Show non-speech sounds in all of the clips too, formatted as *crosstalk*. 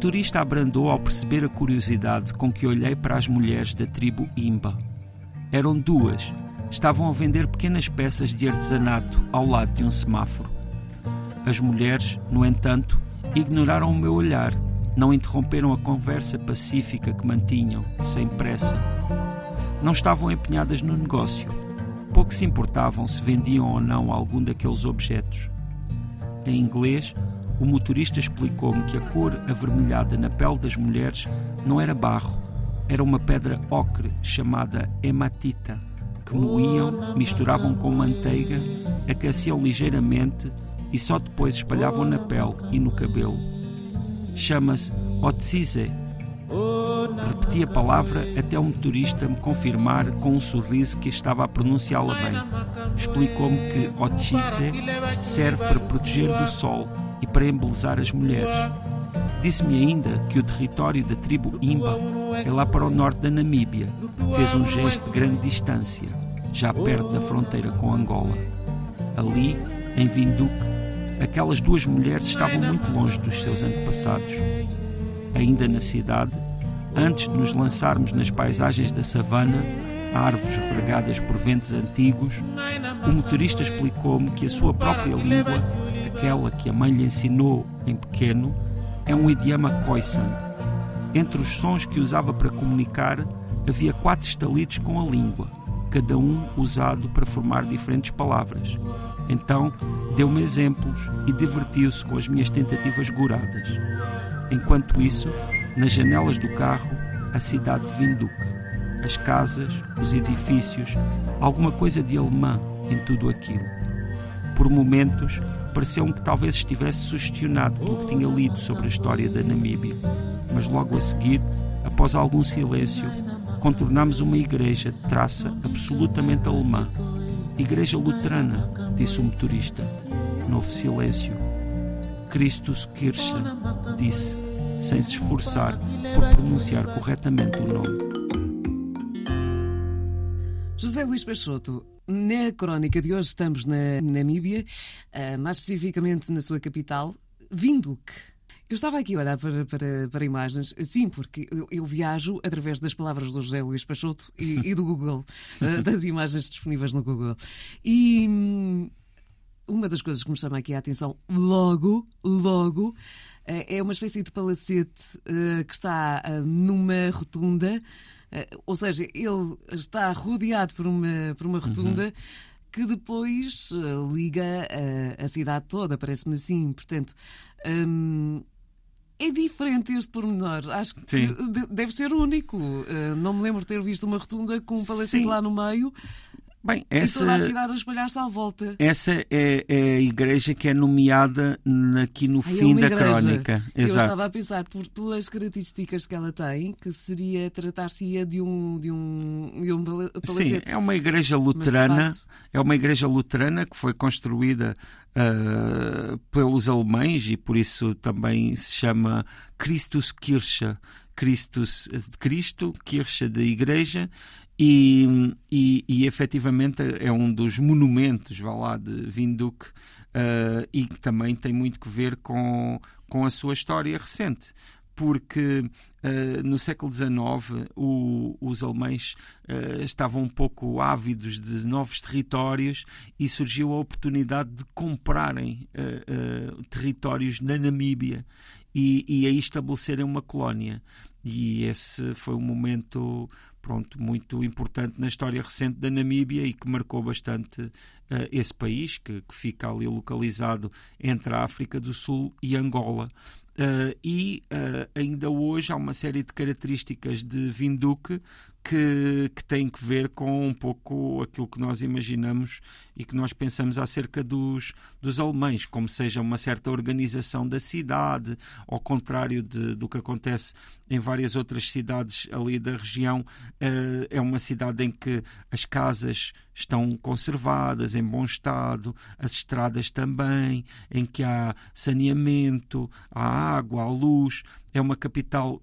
O motorista abrandou ao perceber a curiosidade com que olhei para as mulheres da tribo Imba. Eram duas. Estavam a vender pequenas peças de artesanato ao lado de um semáforo. As mulheres, no entanto, ignoraram o meu olhar, não interromperam a conversa pacífica que mantinham, sem pressa. Não estavam empenhadas no negócio. Pouco se importavam se vendiam ou não algum daqueles objetos. Em inglês, o motorista explicou-me que a cor avermelhada na pele das mulheres não era barro, era uma pedra ocre chamada hematita, que moíam, misturavam com manteiga, aqueciam ligeiramente e só depois espalhavam na pele e no cabelo. Chama-se otsise. Repeti a palavra até o motorista me confirmar com um sorriso que estava a pronunciá-la bem. Explicou-me que otsise serve para proteger do sol e para embelezar as mulheres. Disse-me ainda que o território da tribo Imba é lá para o norte da Namíbia. Fez um gesto de grande distância, já perto da fronteira com Angola. Ali, em Vinduque, aquelas duas mulheres estavam muito longe dos seus antepassados. Ainda na cidade, antes de nos lançarmos nas paisagens da savana, árvores regadas por ventos antigos, o motorista explicou-me que a sua própria língua aquela que a mãe lhe ensinou em pequeno, é um idioma Khoisan. Entre os sons que usava para comunicar, havia quatro estalidos com a língua, cada um usado para formar diferentes palavras. Então, deu-me exemplos e divertiu-se com as minhas tentativas goradas. Enquanto isso, nas janelas do carro, a cidade de Vinduque. As casas, os edifícios, alguma coisa de alemã em tudo aquilo. Por momentos, pareceu-me que talvez estivesse sugestionado pelo que tinha lido sobre a história da Namíbia. Mas logo a seguir, após algum silêncio, contornámos uma igreja de traça absolutamente alemã. Igreja luterana, disse o motorista. Novo silêncio. Christus Kirche, disse, sem se esforçar por pronunciar corretamente o nome. José Luís Peixoto, na crónica de hoje estamos na Namíbia, uh, mais especificamente na sua capital, Vinduque. Eu estava aqui a olhar para, para, para imagens, sim, porque eu, eu, viajo através das palavras do José Luís Peixoto e, *laughs* e do Google, uh, das imagens disponíveis no Google. E hum, uma das coisas que me chama aqui a atenção, logo, logo, uh, é uma espécie de palacete que está numa rotunda ou seja, ele está rodeado por uma, por uma rotunda. Uhum. Que depois eh, liga a, a cidade toda, parece-me assim. Portanto, hum, é diferente este pormenor. Acho que Sim. deve ser único. Uh, não me lembro de ter visto uma rotunda com um palacete lá no meio. Bem, essa, e toda a cidade a espalhar-se à volta. Essa é, é, a igreja que é nomeada aqui no Ai, é fim é da igreja. crónica. Eu estava a pensar, por, pelas características que ela tem, que seria tratar-se-ia de um, de um, de um palacete. Sim, é uma igreja luterana. É uma igreja luterana que foi construída uh, pelos alemães e por isso também se chama Christuskirche. Christus, Cristo, Kirche da Igreja, e, e, e efetivamente é um dos monumentos, vá lá, de Vinduque uh, e que também tem muito que ver com, com a sua história recente porque uh, no século XIX o, os alemães uh, estavam um pouco ávidos de novos territórios e surgiu a oportunidade de comprarem uh, territórios na Namíbia e, e aí estabelecerem uma colónia. E esse foi um momento pronto, muito importante na história recente da Namíbia e que marcou bastante uh, esse país, que, que, fica ali localizado entre a África do Sul e Angola. Uh, e uh, ainda hoje há uma série de características de Vinduque que, que tem que ver com um pouco aquilo que nós imaginamos e que nós pensamos acerca dos, dos alemães, como seja uma certa organização da cidade, ao contrário de, do que acontece em várias outras cidades ali da região. Uh, é uma cidade em que as casas estão conservadas, em bom estado, as estradas também, em que há saneamento, há água, há luz. É uma capital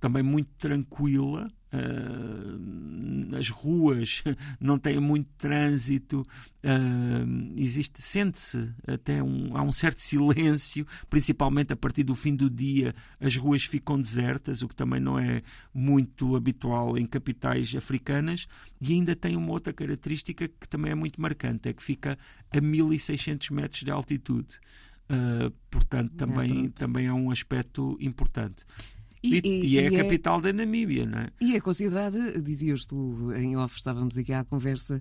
também muito tranquila, uh, as ruas *laughs* não têm muito trânsito, uh, existe, sente-se até um, há um certo silêncio, principalmente a partir do fim do dia, as ruas ficam desertas, o que também não é muito habitual em capitais africanas, e ainda tem uma outra característica que também é muito marcante, é que fica a 1600 metros de altitude. Uh, portanto, também, é, também é um aspecto importante. E, e, e, é a é capital é, da Namíbia, não é? E é considerada, dizias tu em off, estávamos aqui à conversa,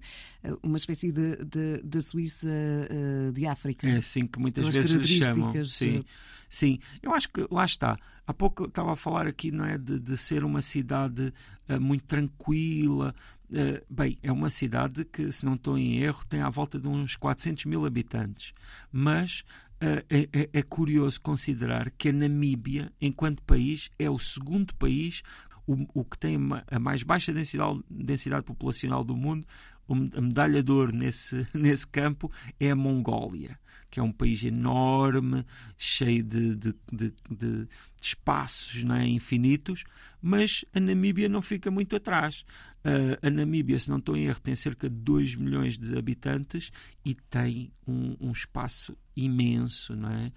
uma espécie de, de, de Suíça uh, de África. É assim que muitas vezes lhe chamam. Sim, sim, eu acho que lá está. Há pouco estava a falar aqui, não é, de, de ser uma cidade uh, muito tranquila. Uh, bem, é uma cidade que, se não estou em erro, tem à volta de uns 400 mil habitantes. Mas é, é, é, curioso considerar que a Namíbia, enquanto país, é o segundo país, o, o que tem a mais baixa densidade, densidade populacional do mundo. A medalha de ouro nesse, *laughs* nesse campo é a Mongólia, que é um país enorme, cheio de, de, de, de espaços né, infinitos, mas a Namíbia não fica muito atrás. Uh, a Namíbia, se não estou em erro, tem cerca de 2 milhões de habitantes e tem um, um espaço imenso, não é?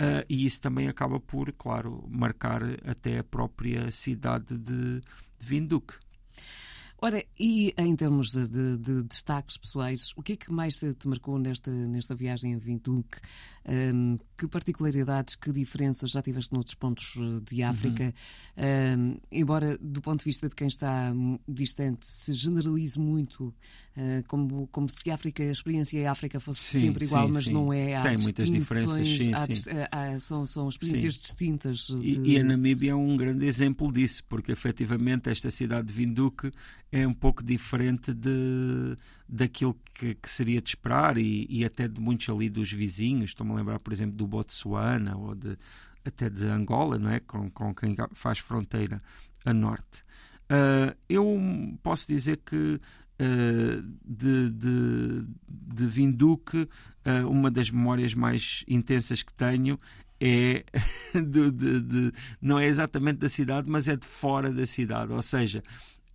Uh, e isso também acaba por, claro, marcar até a própria cidade de, de Vinduk. Ora, e em termos de, de, de, destaques pessoais, o que é que mais te marcou nesta, nesta viagem a Vinduk? Um, que particularidades, que diferenças já tiveste noutros pontos eh, de África? Uhum. Um, embora, do ponto de vista de quem está distante, se generalize muito, uh, como, como se a África, a experiência em África fosse sim, sempre igual, sim, mas sim. não é. Há Tem muitas diferenças, sim, há, há, são, são experiências distintas. De... E, e, a Namíbia é um grande exemplo disso, porque efetivamente esta cidade de Vinduk é um pouco diferente de, daquilo que, que seria de esperar e, e, até de muitos ali dos vizinhos. Estou-me a lembrar, por exemplo, do Botsuana ou de, até de Angola, não é? com, com quem faz fronteira a norte. Uh, eu posso dizer que Uh, de, de, de Vinduque, uh, uma das memórias mais intensas que tenho é *laughs* de, de, não é exatamente da cidade, mas é de fora da cidade. Ou seja,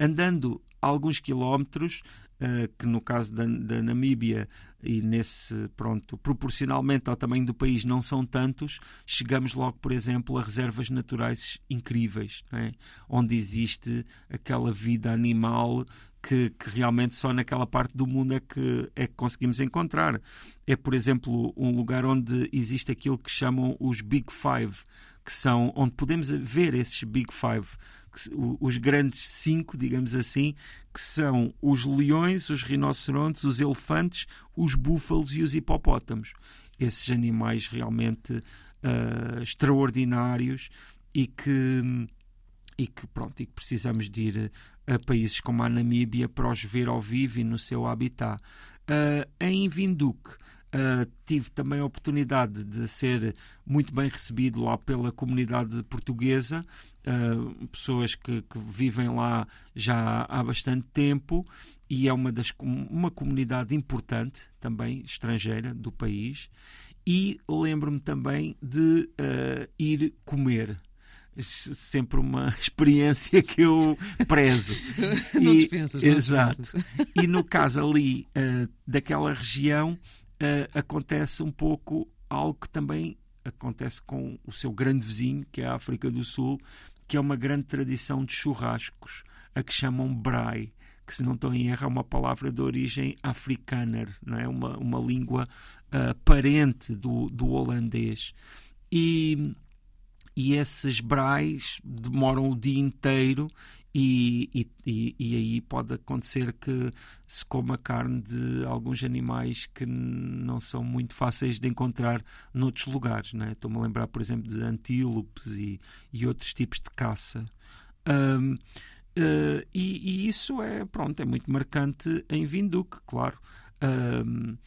andando alguns quilómetros, uh, que no caso da, da, Namíbia e nesse, pronto, proporcionalmente ao tamanho do país não são tantos, chegamos logo, por exemplo, a reservas naturais incríveis, é? onde existe aquela vida animal que, que, realmente só naquela parte do mundo é que, é que conseguimos encontrar. É, por exemplo, um lugar onde existe aquilo que chamam os Big Five, que são onde podemos ver esses Big Five os grandes cinco, digamos assim, que são os leões, os rinocerontes, os elefantes, os búfalos e os hipopótamos. Esses animais realmente uh, extraordinários e que, e que, pronto, e que precisamos de ir a países como a Namíbia para os ver ao vivo e no seu habitat. Uh, em Vinduk, Uh, tive também a oportunidade de ser muito bem recebido lá pela comunidade portuguesa, uh, pessoas que, que, vivem lá já há bastante tempo e é uma, das, uma comunidade importante também estrangeira do país. E lembro-me também de uh, ir comer sempre uma *laughs* experiência que eu prezo. *laughs* não dispensas, não Exato. Dispensas. E no caso ali uh, daquela região, uh, acontece um pouco algo que também acontece com o seu grande vizinho, que é a África do Sul, que é uma grande tradição de churrascos, a que chamam braai, que se não estou em erro é uma palavra de origem africana, não é? uma, uma língua uh, parente do, do holandês. E, e esses brais demoram o dia inteiro e, e, e, aí pode acontecer que se coma carne de alguns animais que não são muito fáceis de encontrar noutros lugares. Né? Estou-me a lembrar, por exemplo, de antílopes e, e outros tipos de caça. Um, uh, e, e, isso é, pronto, é muito marcante em Vinduque, claro. Um,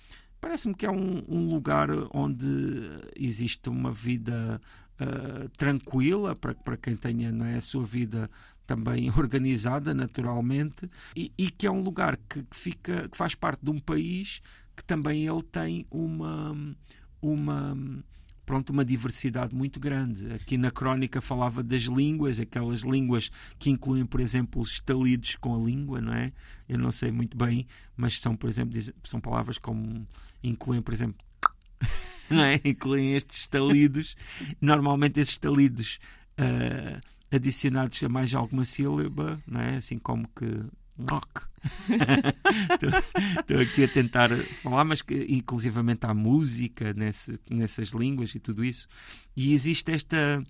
Parece-me que é um, um, lugar onde existe uma vida uh, tranquila para, para quem tenha não é, a sua vida também *laughs* organizada naturalmente e, e que é um lugar que, que, fica que faz parte de um país que também ele tem uma uma pronto, uma diversidade muito grande. Aqui na crónica falava das línguas, aquelas línguas que incluem, por exemplo, os estalidos com a língua, não é? Eu não sei muito bem, mas são, por exemplo, são palavras como incluem, por exemplo, *laughs* não é? Incluem estes estalidos. Normalmente esses estalidos uh, adicionados a mais alguma sílaba, não é? Assim como que rock. *laughs* Estou aqui a tentar falar, mas que inclusivamente há música nesse, nessas línguas e tudo isso. E existe esta,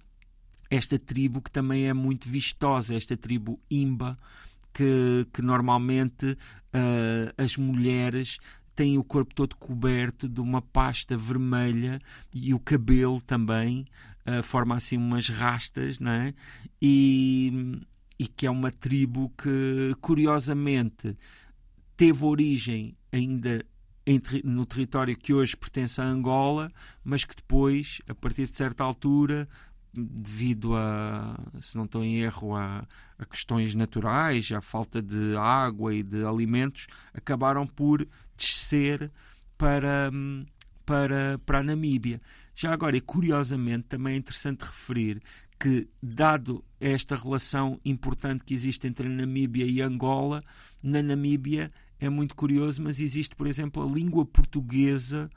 esta tribo que também é muito vistosa, esta tribo Imba, que, que normalmente uh, as mulheres têm o corpo todo coberto de uma pasta vermelha e o cabelo também uh, forma assim umas rastas, não é? E e que é uma tribo que, curiosamente, teve origem ainda no território que hoje pertence a Angola, mas que depois, a partir de certa altura, devido a, se não estou em erro, a, a, questões naturais, à falta de água e de alimentos, acabaram por descer para, para, para a Namíbia. Já agora, e curiosamente, também é interessante referir que, dado esta relação importante que existe entre a Namíbia e Angola, na Namíbia é muito curioso, mas existe, por exemplo, a língua portuguesa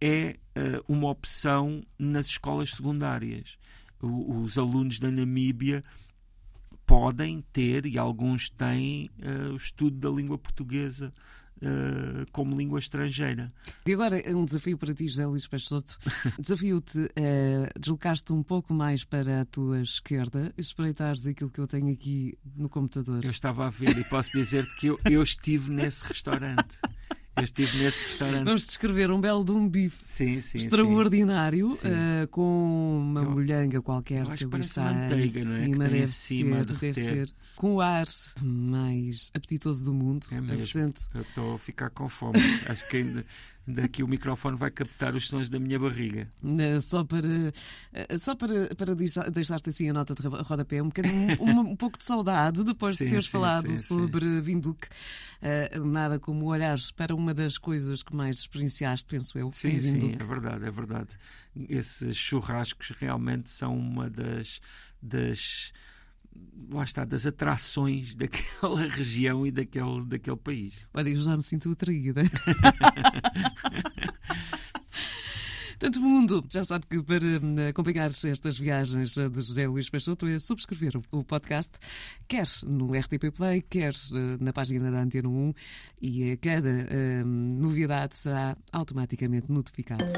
é uh, uma opção nas escolas secundárias. Os alunos da Namíbia podem ter, e alguns têm, uh, o estudo da língua portuguesa uh, como língua estrangeira. E agora é um desafio para ti, José Luís Peixoto. *laughs* Desafio-te a uh, deslocar-te um pouco mais para a tua esquerda, espreitares aquilo que eu tenho aqui no computador. Eu estava a ver e posso dizer que eu, eu estive nesse restaurante. *laughs* Eu estive nesse restaurante. Vamos descrever um belo de um bife sim, sim, extraordinário sim. Uh, com uma eu, molhanga qualquer que ali manteiga, não é? Cima, deve, cima ser, deve ser. Com o ar mais apetitoso do mundo. É mesmo. Portanto... Eu estou a ficar com fome. Acho que ainda daqui o microfone vai captar os sons da minha barriga. Só para, eh, só para, para deixar-te assim a nota de rodapé, um, bocadinho, um, um pouco de saudade depois sim, de teres sim, falado sim, sobre Vinduque. Uh, nada como olhares para uma das coisas que mais experienciaste, penso eu. Sim, sim, é verdade, é verdade. Esses churrascos realmente são uma das. das lá está, das atrações daquela *laughs* região e daquele, daquele país. Olha, eu já me sinto atraída. *laughs* Tanto mundo, já sabe que para hum, acompanhar estas viagens de José Luís Peixoto é subscrever o podcast, quer no RTP Play, quer eh, na página da Antena 1 e cada hum, novidade será automaticamente notificada.